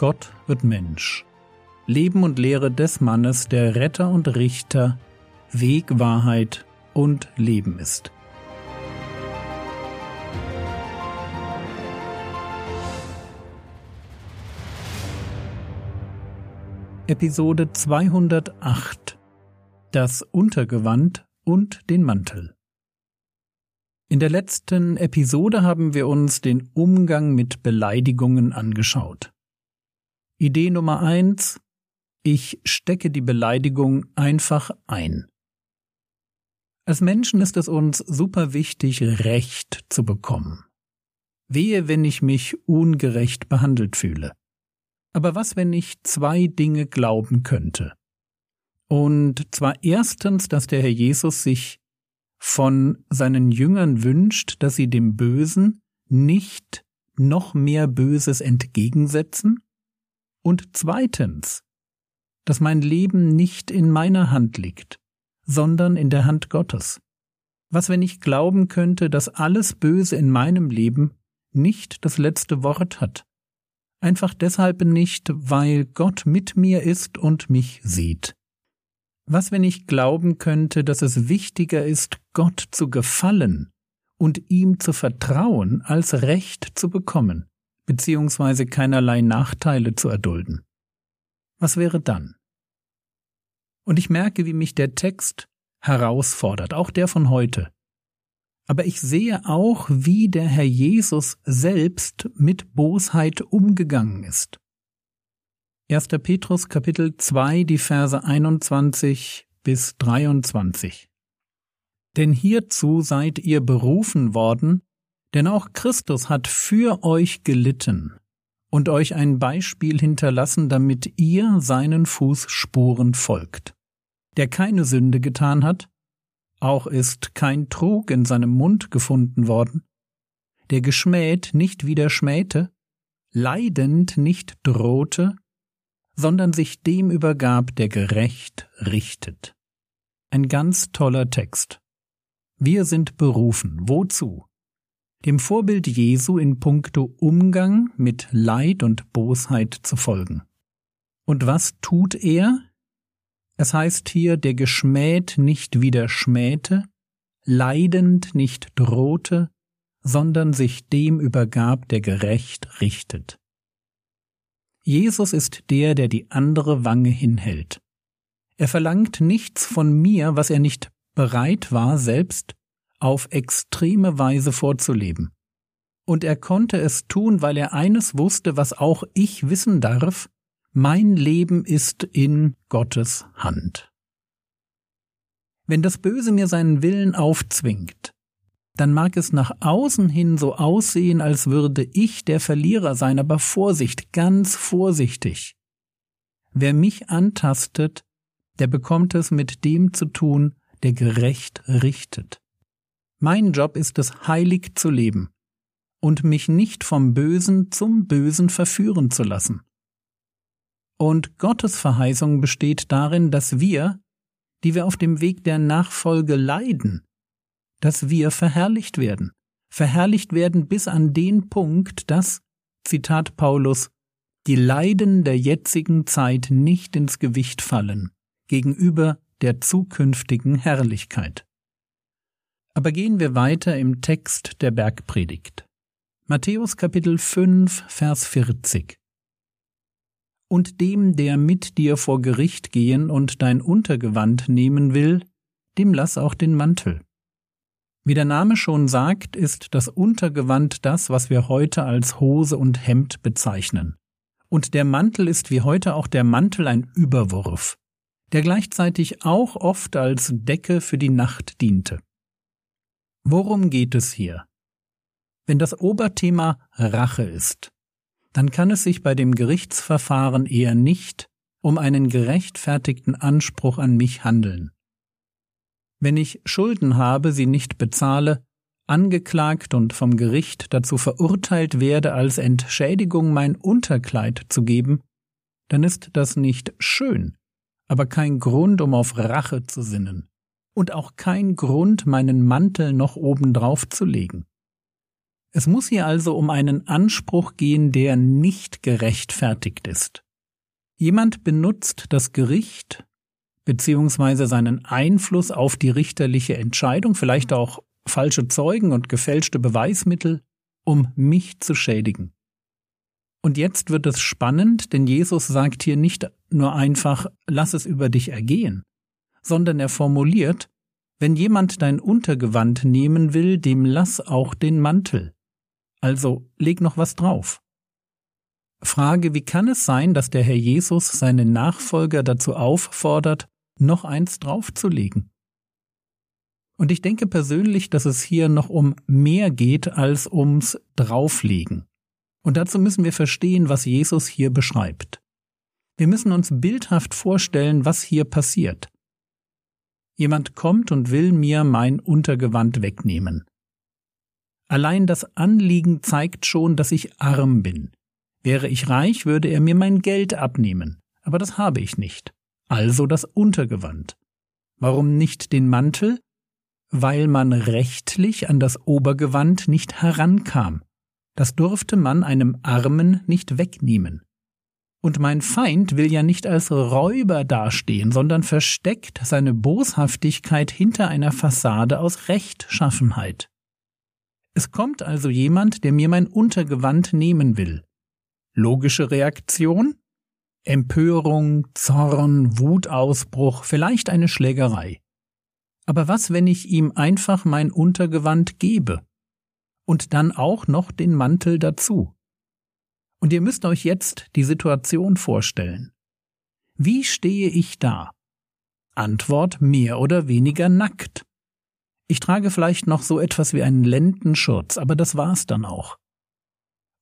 Gott wird Mensch. Leben und Lehre des Mannes, der Retter und Richter, Weg, Wahrheit und Leben ist. Episode 208 Das Untergewand und den Mantel in der letzten Episode haben wir uns den Umgang mit Beleidigungen angeschaut. Idee Nummer eins: Ich stecke die Beleidigung einfach ein. Als Menschen ist es uns super wichtig, Recht zu bekommen. Wehe, wenn ich mich ungerecht behandelt fühle. Aber was, wenn ich zwei Dinge glauben könnte? Und zwar erstens, dass der Herr Jesus sich von seinen Jüngern wünscht, dass sie dem Bösen nicht noch mehr Böses entgegensetzen? Und zweitens, dass mein Leben nicht in meiner Hand liegt, sondern in der Hand Gottes. Was, wenn ich glauben könnte, dass alles Böse in meinem Leben nicht das letzte Wort hat? Einfach deshalb nicht, weil Gott mit mir ist und mich sieht. Was, wenn ich glauben könnte, dass es wichtiger ist, Gott zu gefallen und ihm zu vertrauen, als Recht zu bekommen, beziehungsweise keinerlei Nachteile zu erdulden? Was wäre dann? Und ich merke, wie mich der Text herausfordert, auch der von heute. Aber ich sehe auch, wie der Herr Jesus selbst mit Bosheit umgegangen ist. 1. Petrus Kapitel 2, die Verse 21 bis 23. Denn hierzu seid ihr berufen worden, denn auch Christus hat für euch gelitten und euch ein Beispiel hinterlassen, damit ihr seinen Fußspuren folgt, der keine Sünde getan hat, auch ist kein Trug in seinem Mund gefunden worden, der geschmäht nicht wieder schmähte, leidend nicht drohte, sondern sich dem übergab, der gerecht richtet. Ein ganz toller Text. Wir sind berufen. Wozu? Dem Vorbild Jesu in puncto Umgang mit Leid und Bosheit zu folgen. Und was tut er? Es heißt hier, der geschmäht nicht wieder schmähte, leidend nicht drohte, sondern sich dem übergab, der gerecht richtet. Jesus ist der, der die andere Wange hinhält. Er verlangt nichts von mir, was er nicht bereit war, selbst auf extreme Weise vorzuleben. Und er konnte es tun, weil er eines wusste, was auch ich wissen darf, mein Leben ist in Gottes Hand. Wenn das Böse mir seinen Willen aufzwingt, dann mag es nach außen hin so aussehen, als würde ich der Verlierer sein, aber Vorsicht, ganz vorsichtig. Wer mich antastet, der bekommt es mit dem zu tun, der gerecht richtet. Mein Job ist es, heilig zu leben und mich nicht vom Bösen zum Bösen verführen zu lassen. Und Gottes Verheißung besteht darin, dass wir, die wir auf dem Weg der Nachfolge leiden, dass wir verherrlicht werden. Verherrlicht werden bis an den Punkt, dass, Zitat Paulus, die Leiden der jetzigen Zeit nicht ins Gewicht fallen gegenüber der zukünftigen Herrlichkeit. Aber gehen wir weiter im Text der Bergpredigt. Matthäus Kapitel 5, Vers 40. Und dem, der mit dir vor Gericht gehen und dein Untergewand nehmen will, dem lass auch den Mantel. Wie der Name schon sagt, ist das Untergewand das, was wir heute als Hose und Hemd bezeichnen. Und der Mantel ist wie heute auch der Mantel ein Überwurf, der gleichzeitig auch oft als Decke für die Nacht diente. Worum geht es hier? Wenn das Oberthema Rache ist, dann kann es sich bei dem Gerichtsverfahren eher nicht um einen gerechtfertigten Anspruch an mich handeln. Wenn ich Schulden habe, sie nicht bezahle, angeklagt und vom Gericht dazu verurteilt werde, als Entschädigung mein Unterkleid zu geben, dann ist das nicht schön, aber kein Grund, um auf Rache zu sinnen, und auch kein Grund, meinen Mantel noch obendrauf zu legen. Es muss hier also um einen Anspruch gehen, der nicht gerechtfertigt ist. Jemand benutzt das Gericht beziehungsweise seinen Einfluss auf die richterliche Entscheidung, vielleicht auch falsche Zeugen und gefälschte Beweismittel, um mich zu schädigen. Und jetzt wird es spannend, denn Jesus sagt hier nicht nur einfach, lass es über dich ergehen, sondern er formuliert, wenn jemand dein Untergewand nehmen will, dem lass auch den Mantel. Also leg noch was drauf. Frage, wie kann es sein, dass der Herr Jesus seine Nachfolger dazu auffordert, noch eins draufzulegen? Und ich denke persönlich, dass es hier noch um mehr geht als ums Drauflegen. Und dazu müssen wir verstehen, was Jesus hier beschreibt. Wir müssen uns bildhaft vorstellen, was hier passiert. Jemand kommt und will mir mein Untergewand wegnehmen. Allein das Anliegen zeigt schon, dass ich arm bin. Wäre ich reich, würde er mir mein Geld abnehmen, aber das habe ich nicht. Also das Untergewand. Warum nicht den Mantel? Weil man rechtlich an das Obergewand nicht herankam. Das durfte man einem Armen nicht wegnehmen. Und mein Feind will ja nicht als Räuber dastehen, sondern versteckt seine Boshaftigkeit hinter einer Fassade aus Rechtschaffenheit. Es kommt also jemand, der mir mein Untergewand nehmen will. Logische Reaktion? Empörung, Zorn, Wutausbruch, vielleicht eine Schlägerei. Aber was, wenn ich ihm einfach mein Untergewand gebe? Und dann auch noch den Mantel dazu. Und ihr müsst euch jetzt die Situation vorstellen. Wie stehe ich da? Antwort mehr oder weniger nackt. Ich trage vielleicht noch so etwas wie einen Lendenschurz, aber das war's dann auch.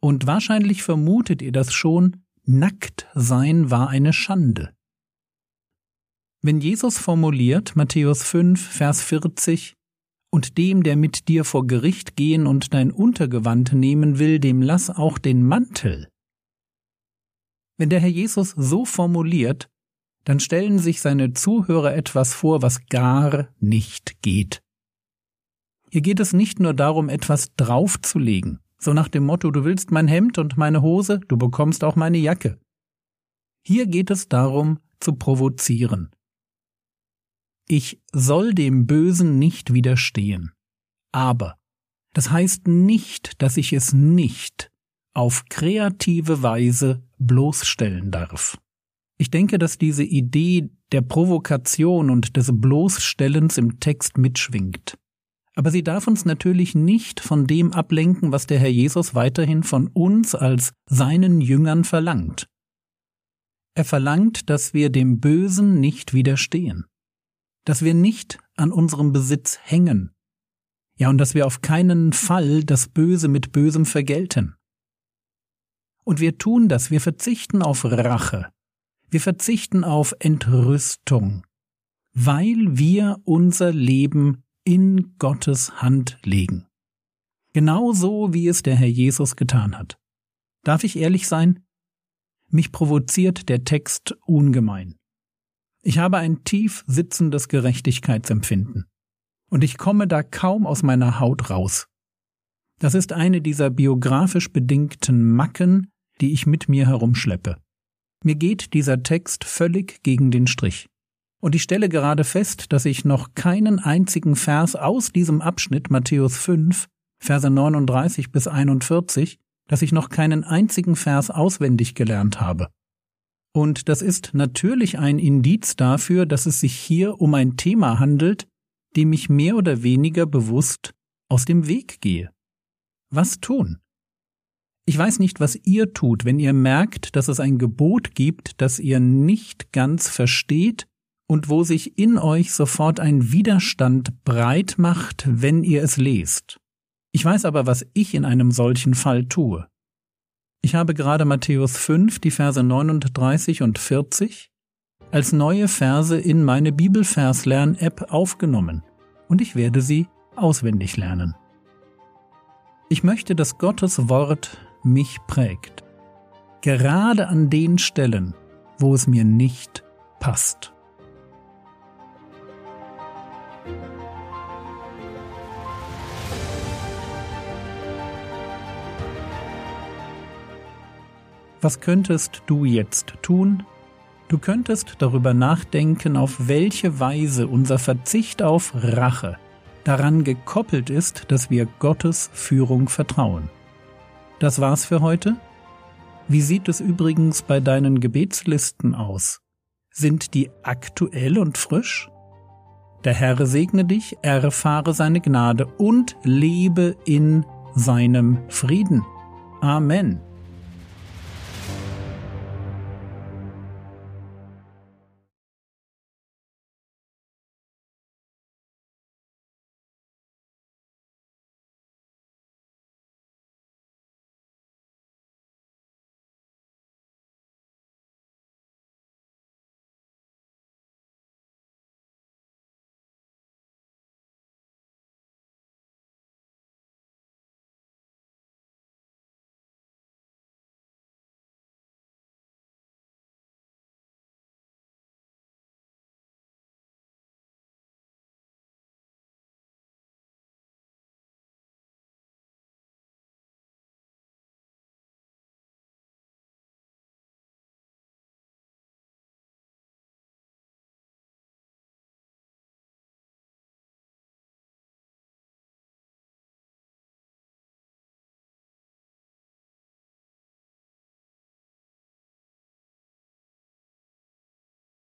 Und wahrscheinlich vermutet ihr das schon, nackt sein war eine Schande. Wenn Jesus formuliert, Matthäus 5, Vers 40, und dem, der mit dir vor Gericht gehen und dein Untergewand nehmen will, dem lass auch den Mantel. Wenn der Herr Jesus so formuliert, dann stellen sich seine Zuhörer etwas vor, was gar nicht geht. Hier geht es nicht nur darum, etwas draufzulegen, so nach dem Motto, du willst mein Hemd und meine Hose, du bekommst auch meine Jacke. Hier geht es darum, zu provozieren. Ich soll dem Bösen nicht widerstehen. Aber das heißt nicht, dass ich es nicht auf kreative Weise bloßstellen darf. Ich denke, dass diese Idee der Provokation und des Bloßstellens im Text mitschwingt. Aber sie darf uns natürlich nicht von dem ablenken, was der Herr Jesus weiterhin von uns als seinen Jüngern verlangt. Er verlangt, dass wir dem Bösen nicht widerstehen, dass wir nicht an unserem Besitz hängen, ja und dass wir auf keinen Fall das Böse mit Bösem vergelten. Und wir tun das, wir verzichten auf Rache, wir verzichten auf Entrüstung, weil wir unser Leben in Gottes Hand legen. Genauso wie es der Herr Jesus getan hat. Darf ich ehrlich sein? Mich provoziert der Text ungemein. Ich habe ein tief sitzendes Gerechtigkeitsempfinden. Und ich komme da kaum aus meiner Haut raus. Das ist eine dieser biografisch bedingten Macken, die ich mit mir herumschleppe. Mir geht dieser Text völlig gegen den Strich. Und ich stelle gerade fest, dass ich noch keinen einzigen Vers aus diesem Abschnitt Matthäus 5, Verse 39 bis 41, dass ich noch keinen einzigen Vers auswendig gelernt habe. Und das ist natürlich ein Indiz dafür, dass es sich hier um ein Thema handelt, dem ich mehr oder weniger bewusst aus dem Weg gehe. Was tun? Ich weiß nicht, was ihr tut, wenn ihr merkt, dass es ein Gebot gibt, das ihr nicht ganz versteht und wo sich in euch sofort ein Widerstand breit macht, wenn ihr es lest. Ich weiß aber, was ich in einem solchen Fall tue. Ich habe gerade Matthäus 5, die Verse 39 und 40 als neue Verse in meine Bibelverslern-App aufgenommen und ich werde sie auswendig lernen. Ich möchte, dass Gottes Wort mich prägt, gerade an den Stellen, wo es mir nicht passt. Was könntest du jetzt tun? Du könntest darüber nachdenken, auf welche Weise unser Verzicht auf Rache daran gekoppelt ist, dass wir Gottes Führung vertrauen. Das war's für heute. Wie sieht es übrigens bei deinen Gebetslisten aus? Sind die aktuell und frisch? Der Herr segne dich, erfahre seine Gnade und lebe in seinem Frieden. Amen.